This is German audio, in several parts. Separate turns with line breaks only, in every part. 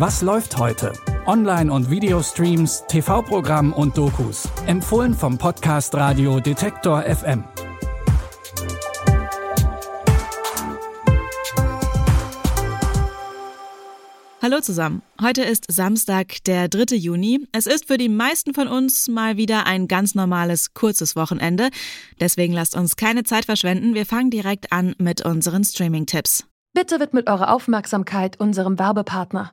Was läuft heute? Online- und Videostreams, TV-Programm und Dokus. Empfohlen vom Podcast Radio Detektor FM.
Hallo zusammen. Heute ist Samstag, der 3. Juni. Es ist für die meisten von uns mal wieder ein ganz normales, kurzes Wochenende. Deswegen lasst uns keine Zeit verschwenden. Wir fangen direkt an mit unseren Streaming-Tipps.
Bitte widmet eure Aufmerksamkeit unserem Werbepartner.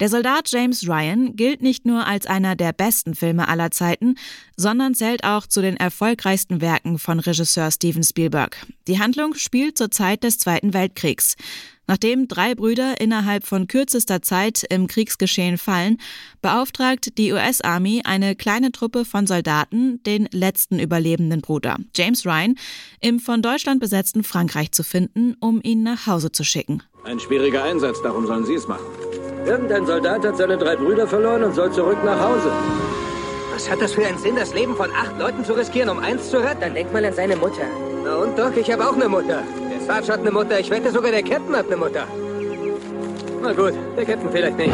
Der Soldat James Ryan gilt nicht nur als einer der besten Filme aller Zeiten, sondern zählt auch zu den erfolgreichsten Werken von Regisseur Steven Spielberg. Die Handlung spielt zur Zeit des Zweiten Weltkriegs. Nachdem drei Brüder innerhalb von kürzester Zeit im Kriegsgeschehen fallen, beauftragt die US-Army eine kleine Truppe von Soldaten, den letzten überlebenden Bruder, James Ryan, im von Deutschland besetzten Frankreich zu finden, um ihn nach Hause zu schicken.
Ein schwieriger Einsatz, darum sollen Sie es machen.
Irgendein Soldat hat seine drei Brüder verloren und soll zurück nach Hause.
Was hat das für einen Sinn, das Leben von acht Leuten zu riskieren, um eins zu retten?
Dann denk mal an seine Mutter.
Na und doch, ich habe auch eine Mutter. Sarge hat eine Mutter. Ich wette sogar, der Captain hat eine Mutter. Na gut, der Captain vielleicht nicht.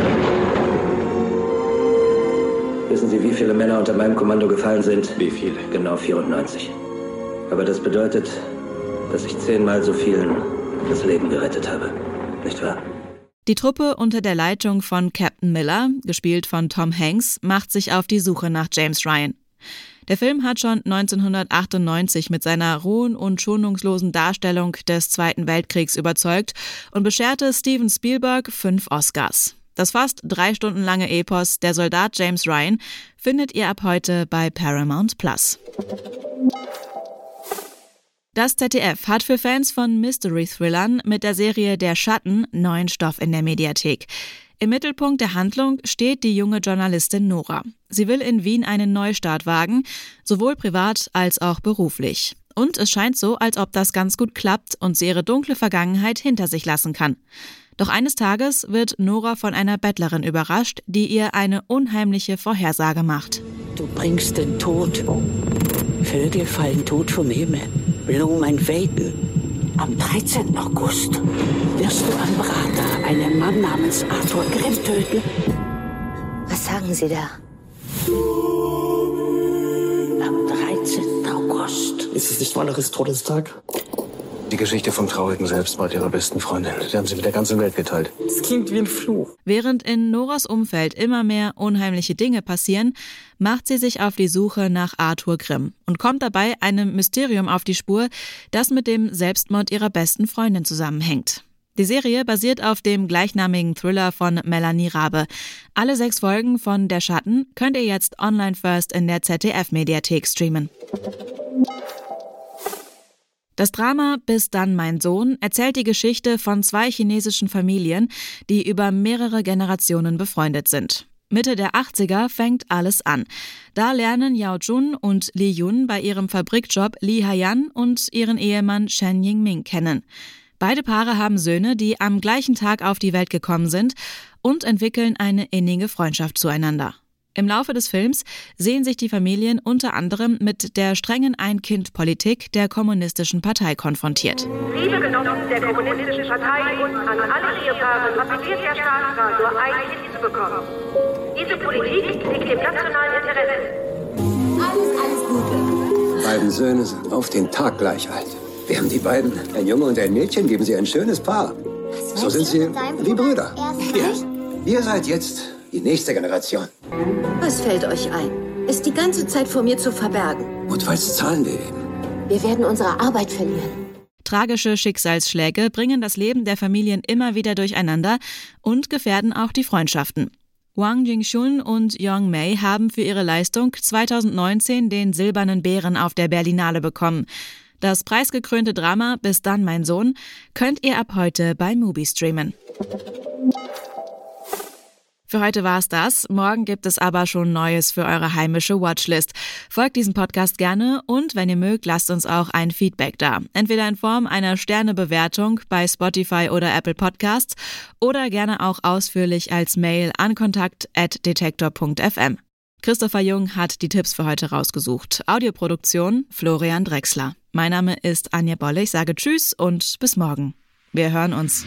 Wissen Sie, wie viele Männer unter meinem Kommando gefallen sind?
Wie viele?
Genau 94. Aber das bedeutet, dass ich zehnmal so vielen das Leben gerettet habe. Nicht wahr?
Die Truppe unter der Leitung von Captain Miller, gespielt von Tom Hanks, macht sich auf die Suche nach James Ryan. Der Film hat schon 1998 mit seiner rohen und schonungslosen Darstellung des Zweiten Weltkriegs überzeugt und bescherte Steven Spielberg fünf Oscars. Das fast drei Stunden lange Epos Der Soldat James Ryan findet ihr ab heute bei Paramount Plus. Das ZDF hat für Fans von Mystery-Thrillern mit der Serie Der Schatten neuen Stoff in der Mediathek. Im Mittelpunkt der Handlung steht die junge Journalistin Nora. Sie will in Wien einen Neustart wagen, sowohl privat als auch beruflich. Und es scheint so, als ob das ganz gut klappt und sie ihre dunkle Vergangenheit hinter sich lassen kann. Doch eines Tages wird Nora von einer Bettlerin überrascht, die ihr eine unheimliche Vorhersage macht.
Du bringst den Tod. Vögel fallen tot vom Himmel. Blumen weiden. Am 13. August wirst du am Prater einen Mann namens Arthur Grimm töten.
Was sagen Sie da?
Am 13. August.
Ist es nicht Walleris Todestag? Die Geschichte vom traurigen Selbstmord ihrer besten Freundin. Die haben sie mit der ganzen Welt geteilt.
Das klingt wie ein Fluch.
Während in Noras Umfeld immer mehr unheimliche Dinge passieren, macht sie sich auf die Suche nach Arthur Grimm und kommt dabei einem Mysterium auf die Spur, das mit dem Selbstmord ihrer besten Freundin zusammenhängt. Die Serie basiert auf dem gleichnamigen Thriller von Melanie Rabe. Alle sechs Folgen von Der Schatten könnt ihr jetzt online first in der ZDF-Mediathek streamen. Das Drama Bis dann mein Sohn erzählt die Geschichte von zwei chinesischen Familien, die über mehrere Generationen befreundet sind. Mitte der 80er fängt alles an. Da lernen Yao Jun und Li Yun bei ihrem Fabrikjob Li Haiyan und ihren Ehemann Shen Yingming kennen. Beide Paare haben Söhne, die am gleichen Tag auf die Welt gekommen sind und entwickeln eine innige Freundschaft zueinander. Im Laufe des Films sehen sich die Familien unter anderem mit der strengen Ein-Kind-Politik der Kommunistischen Partei konfrontiert.
Liebe Genossen der Kommunistischen Partei und an alle Ehepaare appelliert der Staatsrat, nur ein Kind zu bekommen. Diese Politik liegt im nationalen Interesse.
Alles, alles Gute.
Beiden Söhne sind auf den Tag gleich alt. Während die beiden, ein Junge und ein Mädchen, geben sie ein schönes Paar. So sind sie wie Brüder. Ihr seid jetzt die nächste Generation.
Was fällt euch ein? Es die ganze Zeit vor mir zu verbergen.
Notfalls zahlen wir eben.
Wir werden unsere Arbeit verlieren.
Tragische Schicksalsschläge bringen das Leben der Familien immer wieder durcheinander und gefährden auch die Freundschaften. Wang Jingshun und Yong Mei haben für ihre Leistung 2019 den Silbernen Bären auf der Berlinale bekommen. Das preisgekrönte Drama Bis dann, mein Sohn, könnt ihr ab heute bei Mubi streamen. Für heute war's das. Morgen gibt es aber schon Neues für eure heimische Watchlist. Folgt diesem Podcast gerne und wenn ihr mögt, lasst uns auch ein Feedback da. Entweder in Form einer Sternebewertung bei Spotify oder Apple Podcasts oder gerne auch ausführlich als Mail an kontakt@detektor.fm. Christopher Jung hat die Tipps für heute rausgesucht. Audioproduktion Florian Drexler. Mein Name ist Anja Bolle. Ich sage Tschüss und bis morgen. Wir hören uns.